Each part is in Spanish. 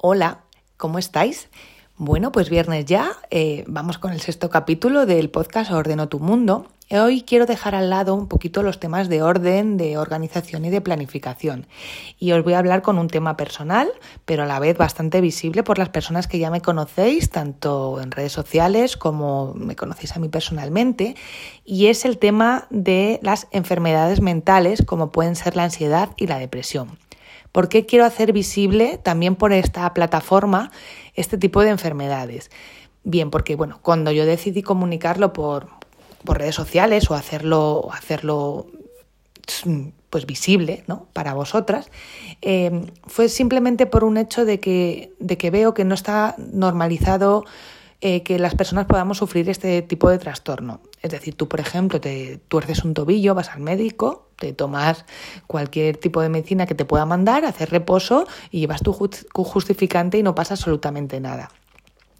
Hola, ¿cómo estáis? Bueno, pues viernes ya, eh, vamos con el sexto capítulo del podcast Ordeno tu Mundo. Hoy quiero dejar al lado un poquito los temas de orden, de organización y de planificación. Y os voy a hablar con un tema personal, pero a la vez bastante visible por las personas que ya me conocéis, tanto en redes sociales como me conocéis a mí personalmente. Y es el tema de las enfermedades mentales, como pueden ser la ansiedad y la depresión. ¿Por qué quiero hacer visible también por esta plataforma este tipo de enfermedades? Bien, porque bueno, cuando yo decidí comunicarlo por, redes sociales o hacerlo, hacerlo pues visible ¿no? para vosotras, eh, fue simplemente por un hecho de que, de que veo que no está normalizado eh, que las personas podamos sufrir este tipo de trastorno. Es decir, tú, por ejemplo, te tuerces un tobillo, vas al médico, te tomas cualquier tipo de medicina que te pueda mandar, haces reposo y llevas tu justificante y no pasa absolutamente nada.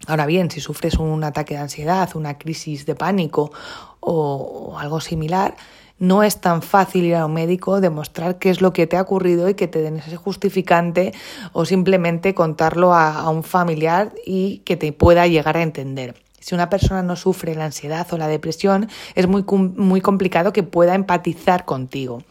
Ahora bien, si sufres un ataque de ansiedad, una crisis de pánico o algo similar, no es tan fácil ir a un médico, demostrar qué es lo que te ha ocurrido y que te den ese justificante o simplemente contarlo a, un familiar y que te pueda llegar a entender. Si una persona no sufre la ansiedad o la depresión, es muy, muy complicado que pueda empatizar contigo.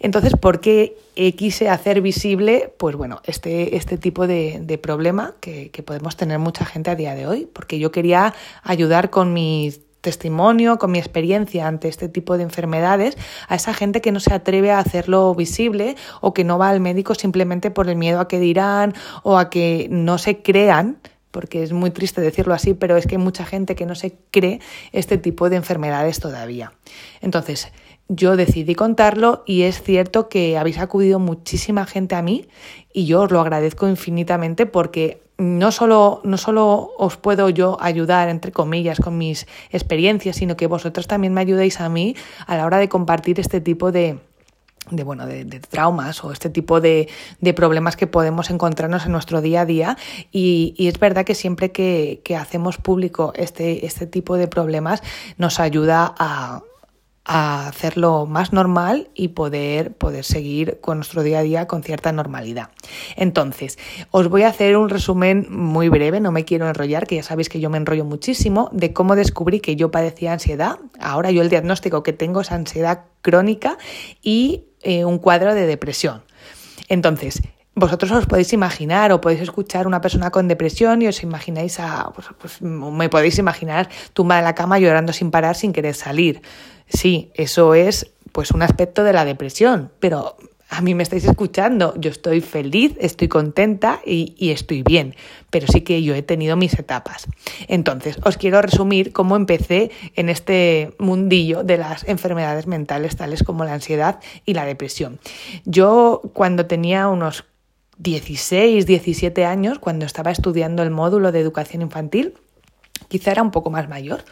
Entonces, ¿por qué quise hacer visible, pues bueno, este, este tipo de, problema que podemos tener mucha gente a día de hoy? Porque yo quería ayudar con mis testimonio, con mi experiencia ante este tipo de enfermedades, a esa gente que no se atreve a hacerlo visible o que no va al médico simplemente por el miedo a que dirán o a que no se crean porque es muy triste decirlo así, pero es que hay mucha gente que no se cree este tipo de enfermedades todavía. Entonces, yo decidí contarlo y es cierto que habéis acudido muchísima gente a mí y yo os lo agradezco infinitamente porque no solo, no solo os puedo yo ayudar, entre comillas, con mis experiencias, sino que vosotros también me ayudéis a mí a la hora de compartir este tipo de, de, bueno, de, traumas o este tipo de, de, problemas que podemos encontrarnos en nuestro día a día. Y, y es verdad que siempre que, que hacemos público este, este tipo de problemas nos ayuda a, a hacerlo más normal y poder, poder seguir con nuestro día a día con cierta normalidad. Entonces, os voy a hacer un resumen muy breve, no me quiero enrollar, que ya sabéis que yo me enrollo muchísimo, de cómo descubrí que yo padecía ansiedad. Ahora yo el diagnóstico que tengo es ansiedad crónica y eh, un cuadro de depresión. Entonces, vosotros os podéis imaginar o podéis escuchar una persona con depresión y os imagináis a, pues, pues me podéis imaginar tumbada en la cama llorando sin parar, sin querer salir. Sí, eso es pues un aspecto de la depresión, pero a mí me estáis escuchando, yo estoy feliz, estoy contenta y, y, estoy bien, pero sí que yo he tenido mis etapas. Entonces, os quiero resumir cómo empecé en este mundillo de las enfermedades mentales tales como la ansiedad y la depresión. Yo cuando tenía unos 16, 17 años, cuando estaba estudiando el módulo de educación infantil, quizá era un poco más mayor,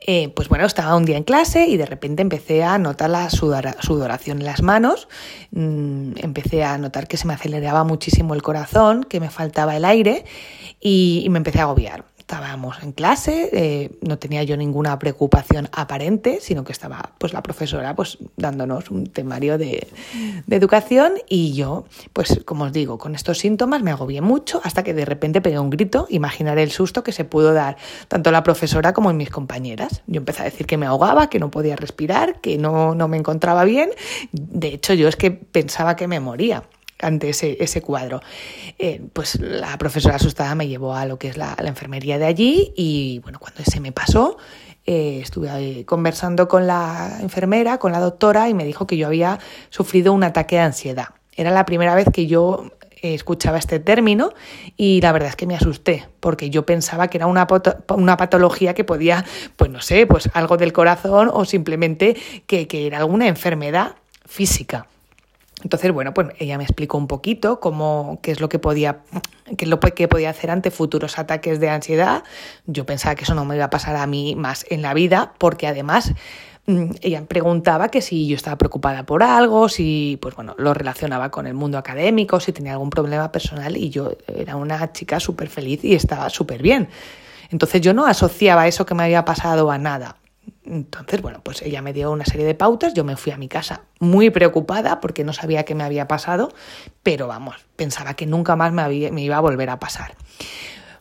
eh, pues bueno, estaba un día en clase y de repente empecé a notar la sudoración en las manos, mm, empecé a notar que se me aceleraba muchísimo el corazón, que me faltaba el aire y me empecé a agobiar estábamos en clase, eh, no tenía yo ninguna preocupación aparente, sino que estaba pues la profesora pues dándonos un temario de, de, educación y yo, pues como os digo, con estos síntomas me agobié mucho hasta que de repente pegué un grito, imaginaré el susto que se pudo dar tanto la profesora como en mis compañeras. Yo empecé a decir que me ahogaba, que no podía respirar, que no, no me encontraba bien. De hecho, yo es que pensaba que me moría ante ese, cuadro. Eh, pues la profesora asustada me llevó a lo que es la, enfermería de allí y bueno, cuando se me pasó, eh, estuve conversando con la enfermera, con la doctora y me dijo que yo había sufrido un ataque de ansiedad. Era la primera vez que yo escuchaba este término y la verdad es que me asusté porque yo pensaba que era una, patología que podía, pues no sé, pues algo del corazón o simplemente que era alguna enfermedad física. Entonces, bueno, pues ella me explicó un poquito cómo, qué es lo que podía, qué es lo que podía hacer ante futuros ataques de ansiedad. Yo pensaba que eso no me iba a pasar a mí más en la vida, porque además mm, ella me preguntaba que si yo estaba preocupada por algo, si pues bueno, lo relacionaba con el mundo académico, si tenía algún problema personal y yo era una chica súper feliz y estaba súper bien. Entonces yo no asociaba eso que me había pasado a nada. Entonces, bueno, pues ella me dio una serie de pautas, yo me fui a mi casa muy preocupada porque no sabía qué me había pasado, pero vamos, pensaba que nunca más me, me iba a volver a pasar.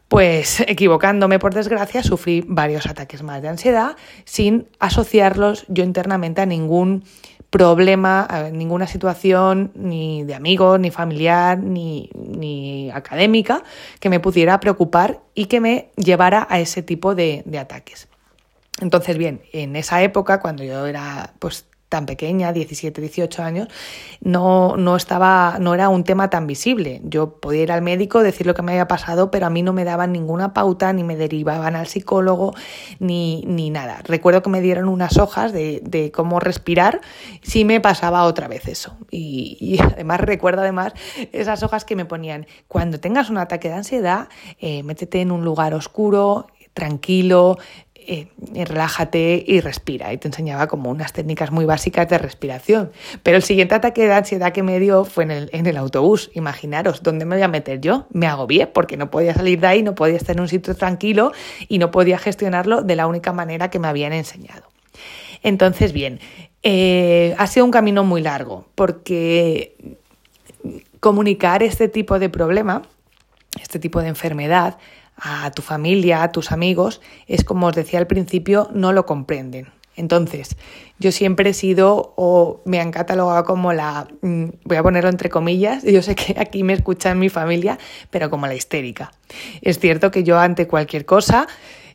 Pues equivocándome por desgracia, sufrí varios ataques más de ansiedad sin asociarlos yo internamente a ningún problema, a ninguna situación ni de amigo, ni familiar, ni, ni, académica que me pudiera preocupar y que me llevara a ese tipo de ataques. Entonces, bien, en esa época, cuando yo era pues tan pequeña, 17, 18 años, no, no estaba, no era un tema tan visible. Yo podía ir al médico, decir lo que me había pasado, pero a mí no me daban ninguna pauta, ni me derivaban al psicólogo, ni, ni nada. Recuerdo que me dieron unas hojas de, de cómo respirar si me pasaba otra vez eso. Y, además recuerdo además esas hojas que me ponían, cuando tengas un ataque de ansiedad, eh, métete en un lugar oscuro, tranquilo, eh, relájate y respira. Y te enseñaba como unas técnicas muy básicas de respiración. Pero el siguiente ataque de ansiedad que me dio fue en el, en el autobús. Imaginaros, ¿dónde me voy a meter yo? Me agobié porque no podía salir de ahí, no podía estar en un sitio tranquilo y no podía gestionarlo de la única manera que me habían enseñado. Entonces, bien, eh, ha sido un camino muy largo porque comunicar este tipo de problema, este tipo de enfermedad, a tu familia, a tus amigos, es como os decía al principio, no lo comprenden. Entonces, yo siempre he sido o me han catalogado como la, mm, voy a ponerlo entre comillas, yo sé que aquí me escuchan mi familia, pero como la histérica. Es cierto que yo ante cualquier cosa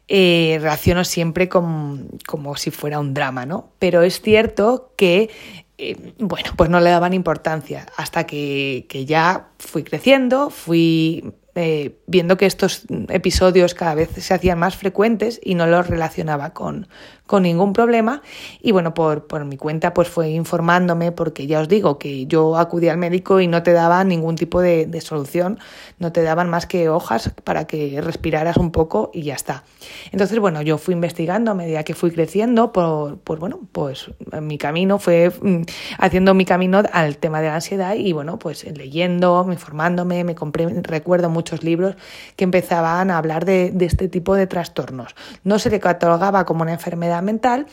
eh, reacciono siempre como, si fuera un drama, ¿no? Pero es cierto que eh, bueno, pues no le daban importancia hasta que, que, ya fui creciendo, fui eh, viendo que estos episodios cada vez se hacían más frecuentes y no los relacionaba con, con ningún problema. Y bueno, por, por mi cuenta pues fue informándome porque ya os digo que yo acudí al médico y no te daban ningún tipo de, solución, no te daban más que hojas para que respiraras un poco y ya está. Entonces, bueno, yo fui investigando a medida que fui creciendo, por, por bueno, pues mi camino fue mm, haciendo mi camino al tema de la ansiedad y bueno, pues leyendo, informándome, me compré, recuerdo muchos libros que empezaban a hablar de, este tipo de trastornos. No se le catalogaba como una enfermedad mental,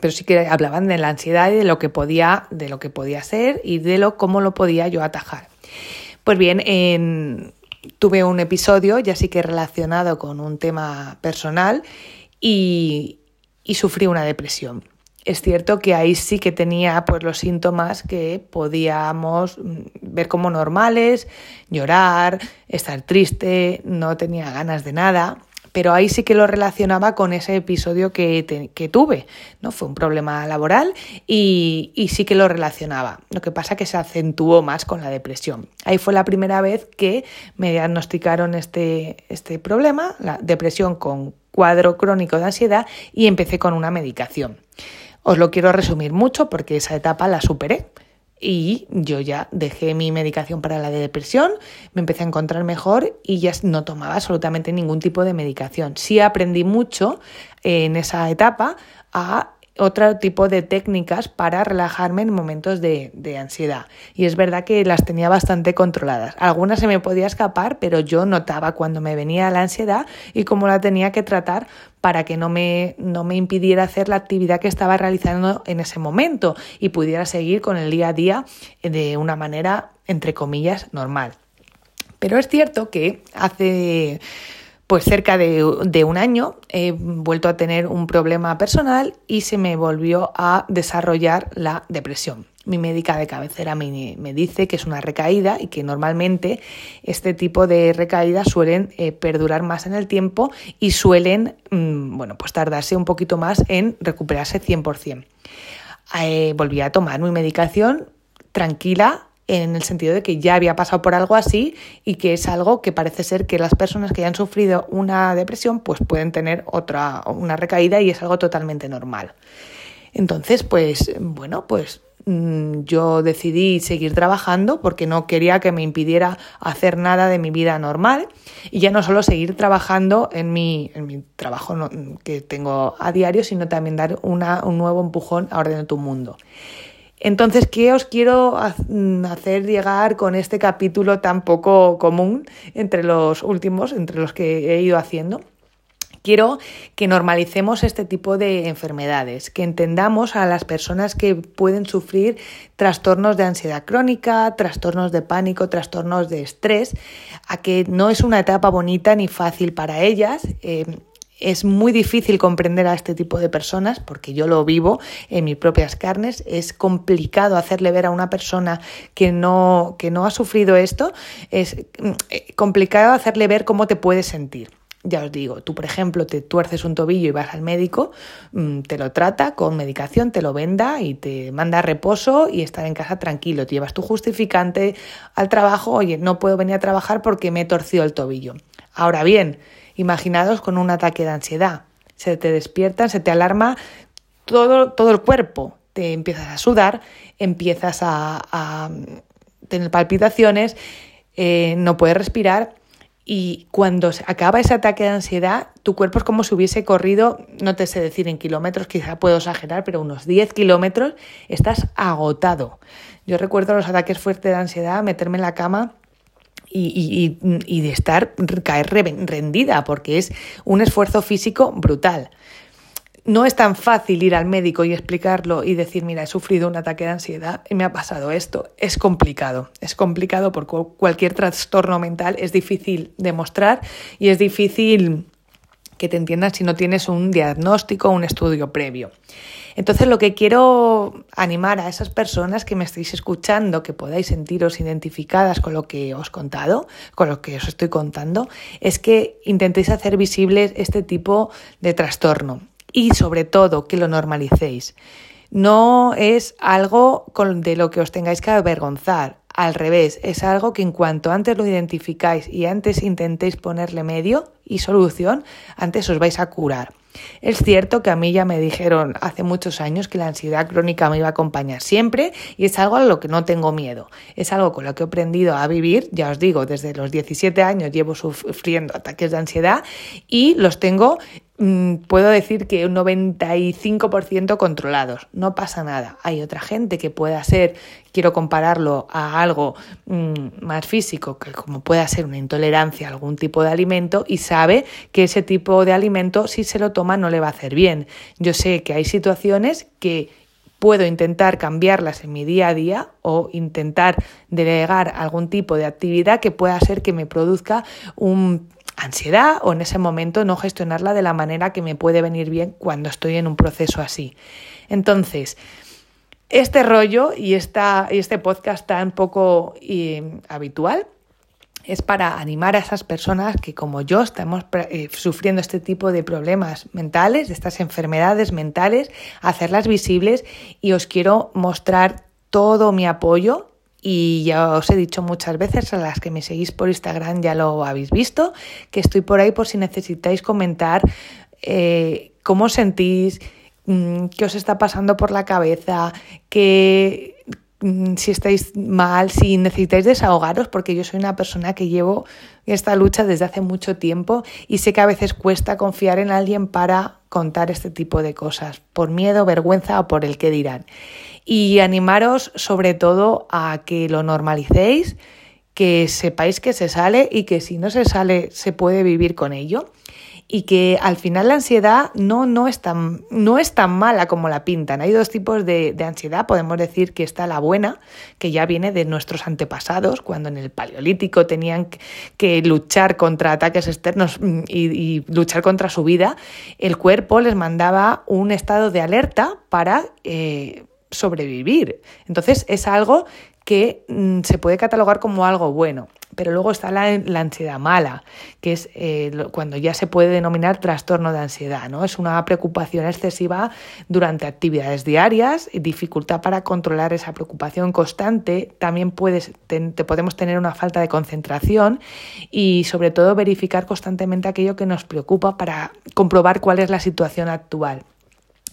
pero sí que hablaban de la ansiedad y de lo que podía, de lo que podía ser y de lo cómo lo podía yo atajar. Pues bien, tuve un episodio ya sí que relacionado con un tema personal y sufrí una depresión. Es cierto que ahí sí que tenía pues los síntomas que podíamos mm, ver como normales, llorar, estar triste, no tenía ganas de nada, pero ahí sí que lo relacionaba con ese episodio que, tuve, ¿no? Fue un problema laboral y, y, sí que lo relacionaba. Lo que pasa que se acentuó más con la depresión. Ahí fue la primera vez que me diagnosticaron este, este problema, la depresión con cuadro crónico de ansiedad, y empecé con una medicación. Os lo quiero resumir mucho porque esa etapa la superé y yo ya dejé mi medicación para la depresión, me empecé a encontrar mejor y ya no tomaba absolutamente ningún tipo de medicación. Sí aprendí mucho en esa etapa a otro tipo de técnicas para relajarme en momentos de, ansiedad. Y es verdad que las tenía bastante controladas. Algunas se me podía escapar, pero yo notaba cuando me venía la ansiedad y cómo la tenía que tratar para que no me, no me impidiera hacer la actividad que estaba realizando en ese momento y pudiera seguir con el día a día de una manera, entre comillas, normal. Pero es cierto que hace pues cerca de, un año he vuelto a tener un problema personal y se me volvió a desarrollar la depresión. Mi médica de cabecera me, dice que es una recaída y que normalmente este tipo de recaídas suelen eh, perdurar más en el tiempo y suelen, mmm, bueno, pues tardarse un poquito más en recuperarse 100%. Eh, volví a tomar mi medicación tranquila, en el sentido de que ya había pasado por algo así y que es algo que parece ser que las personas que ya han sufrido una depresión pues pueden tener otra una recaída y es algo totalmente normal. Entonces, pues bueno, pues mm, yo decidí seguir trabajando porque no quería que me impidiera hacer nada de mi vida normal y ya no solo seguir trabajando en mi, en mi trabajo que tengo a diario, sino también dar una, un nuevo empujón a Orden tu Mundo. Entonces, ¿qué os quiero mm, hacer llegar con este capítulo tan poco común entre los últimos, entre los que he ido haciendo? quiero que normalicemos este tipo de enfermedades, que entendamos a las personas que pueden sufrir trastornos de ansiedad crónica, trastornos de pánico, trastornos de estrés, a que no es una etapa bonita ni fácil para ellas. Eh, es muy difícil comprender a este tipo de personas porque yo lo vivo en mis propias carnes. Es complicado hacerle ver a una persona que no, que no ha sufrido esto, es mm, eh, complicado hacerle ver cómo te puedes sentir. Ya os digo, tú por ejemplo te tuerces un tobillo y vas al médico, mm, te lo trata con medicación, te lo venda y te manda reposo y estar en casa tranquilo. Te llevas tu justificante al trabajo, oye, no puedo venir a trabajar porque me he torcido el tobillo. Ahora bien, imaginados con un ataque de ansiedad. Se te despierta, se te alarma todo, todo el cuerpo, te empiezas a sudar, empiezas a, tener palpitaciones, eh, no puedes respirar y cuando acaba ese ataque de ansiedad, tu cuerpo es como si hubiese corrido, no te sé decir en kilómetros, quizá puedo exagerar, pero unos 10 kilómetros, estás agotado. Yo recuerdo los ataques fuertes de ansiedad, meterme en la cama y, de estar, caer rendida, porque es un esfuerzo físico brutal no es tan fácil ir al médico y explicarlo y decir, mira, he sufrido un ataque de ansiedad y me ha pasado esto. Es complicado, es complicado porque cualquier trastorno mental es difícil demostrar y es difícil que te entiendan si no tienes un diagnóstico un estudio previo. Entonces lo que quiero animar a esas personas que me estéis escuchando, que podáis sentiros identificadas con lo que os he contado, con lo que os estoy contando, es que intentéis hacer visibles este tipo de trastorno y sobre todo que lo normalicéis. No es algo de lo que os tengáis que avergonzar. Al revés, es algo que en cuanto antes lo identificáis y antes intentéis ponerle medio y solución, antes os vais a curar. Es cierto que a mí ya me dijeron hace muchos años que la ansiedad crónica me iba a acompañar siempre y es algo a lo que no tengo miedo. Es algo con lo que he aprendido a vivir, ya os digo, desde los 17 años llevo sufriendo ataques de ansiedad y los tengo puedo decir que un 95% controlados. No pasa nada. Hay otra gente que pueda ser, quiero compararlo a algo mm, más físico, que como pueda ser una intolerancia a algún tipo de alimento y sabe que ese tipo de alimento si se lo toma no le va a hacer bien. Yo sé que hay situaciones que puedo intentar cambiarlas en mi día a día o intentar delegar algún tipo de actividad que pueda ser que me produzca un ansiedad o en ese momento no gestionarla de la manera que me puede venir bien cuando estoy en un proceso así. Entonces, este rollo y, esta, este podcast tan poco habitual es para animar a esas personas que como yo estamos eh, sufriendo este tipo de problemas mentales, estas enfermedades mentales, hacerlas visibles y os quiero mostrar todo mi apoyo y ya os he dicho muchas veces, a las que me seguís por Instagram ya lo habéis visto, que estoy por ahí por si necesitáis comentar eh, cómo sentís, mm, qué os está pasando por la cabeza, qué Mm, si estáis mal, si necesitáis desahogaros, porque yo soy una persona que llevo esta lucha desde hace mucho tiempo y sé que a veces cuesta confiar en alguien para contar este tipo de cosas, por miedo, vergüenza o por el que dirán. Y animaros sobre todo a que lo normalicéis, que sepáis que se sale y que si no se sale se puede vivir con ello y que al final la ansiedad no, no, es, tan, no es tan mala como la pintan. Hay dos tipos de, ansiedad. Podemos decir que está la buena, que ya viene de nuestros antepasados, cuando en el Paleolítico tenían que luchar contra ataques externos mm, y, luchar contra su vida. El cuerpo les mandaba un estado de alerta para... Eh, sobrevivir. Entonces es algo que mm, se puede catalogar como algo bueno. Pero luego está la, ansiedad mala, que es eh, cuando ya se puede denominar trastorno de ansiedad. ¿no? Es una preocupación excesiva durante actividades diarias, dificultad para controlar esa preocupación constante. También puedes, te, podemos tener una falta de concentración y sobre todo verificar constantemente aquello que nos preocupa para comprobar cuál es la situación actual.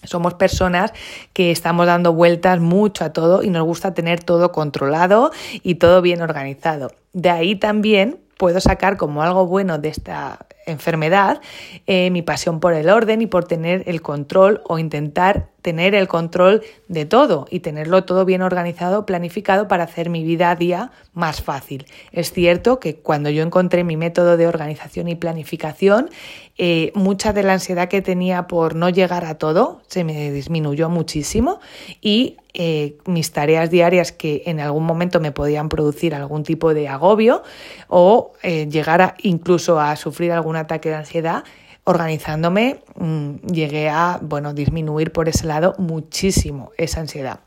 Somos personas que estamos dando vueltas mucho a todo y nos gusta tener todo controlado y todo bien organizado. De ahí también puedo sacar como algo bueno de esta enfermedad, eh, mi pasión por el orden y por tener el control o intentar tener el control de todo y tenerlo todo bien organizado, planificado para hacer mi vida a día más fácil. Es cierto que cuando yo encontré mi método de organización y planificación, eh, mucha de la ansiedad que tenía por no llegar a todo se me disminuyó muchísimo y eh, mis tareas diarias que en algún momento me podían producir algún tipo de agobio o eh, llegar incluso a sufrir algún ataque de ansiedad, organizándome mm, llegué a bueno, disminuir por ese lado muchísimo esa ansiedad.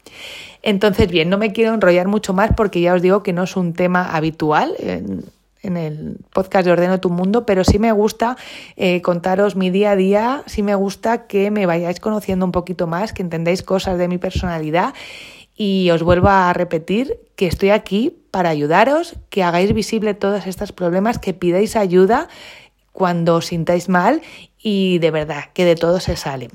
Entonces, bien, no me quiero enrollar mucho más porque ya os digo que no es un tema habitual. En, el podcast de Ordeno tu Mundo, pero sí me gusta eh, contaros mi día a día, sí me gusta que me vayáis conociendo un poquito más, que entendáis cosas de mi personalidad y os vuelvo a repetir que estoy aquí para ayudaros, que hagáis visible todos estos problemas, que pidáis ayuda, cuando os sintáis mal y de verdad que de todo se sale.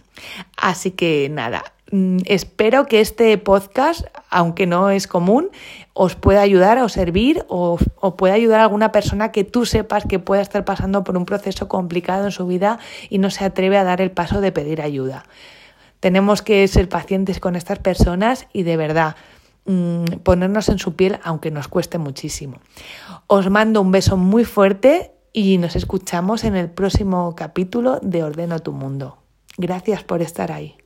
Así que nada, mm, espero que este podcast, aunque no es común, os pueda ayudar o servir o, pueda ayudar a alguna persona que tú sepas que pueda estar pasando por un proceso complicado en su vida y no se atreve a dar el paso de pedir ayuda. Tenemos que ser pacientes con estas personas y de verdad mm, ponernos en su piel aunque nos cueste muchísimo. Os mando un beso muy fuerte y nos escuchamos en el próximo capítulo de Ordeno tu Mundo. Gracias por estar ahí.